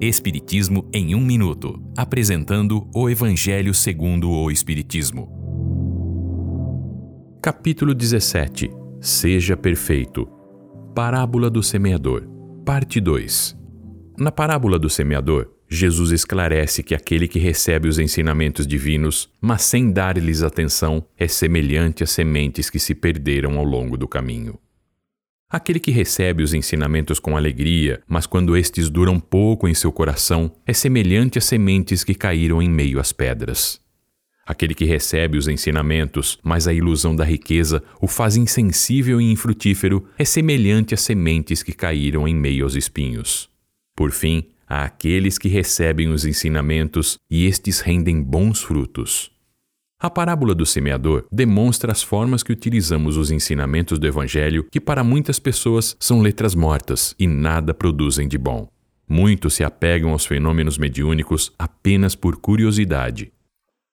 Espiritismo em um minuto, apresentando o Evangelho segundo o Espiritismo. Capítulo 17. Seja perfeito. Parábola do semeador. Parte 2. Na parábola do semeador, Jesus esclarece que aquele que recebe os ensinamentos divinos, mas sem dar-lhes atenção, é semelhante às sementes que se perderam ao longo do caminho. Aquele que recebe os ensinamentos com alegria, mas quando estes duram pouco em seu coração, é semelhante às sementes que caíram em meio às pedras. Aquele que recebe os ensinamentos, mas a ilusão da riqueza o faz insensível e infrutífero, é semelhante às sementes que caíram em meio aos espinhos. Por fim, àqueles que recebem os ensinamentos e estes rendem bons frutos. A parábola do semeador demonstra as formas que utilizamos os ensinamentos do Evangelho, que para muitas pessoas são letras mortas e nada produzem de bom. Muitos se apegam aos fenômenos mediúnicos apenas por curiosidade.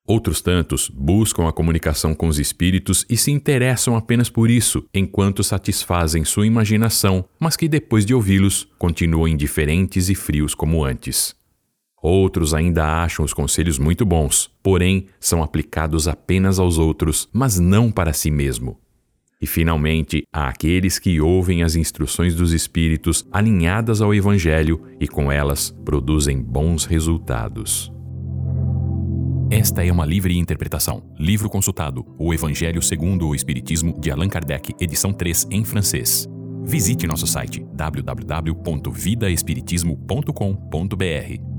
Outros tantos buscam a comunicação com os espíritos e se interessam apenas por isso, enquanto satisfazem sua imaginação, mas que depois de ouvi-los continuam indiferentes e frios como antes. Outros ainda acham os conselhos muito bons, porém são aplicados apenas aos outros, mas não para si mesmo. E finalmente, há aqueles que ouvem as instruções dos espíritos alinhadas ao Evangelho e com elas produzem bons resultados. Esta é uma livre interpretação. Livro consultado: O Evangelho segundo o Espiritismo, de Allan Kardec, edição 3, em francês. Visite nosso site www.vidaespiritismo.com.br.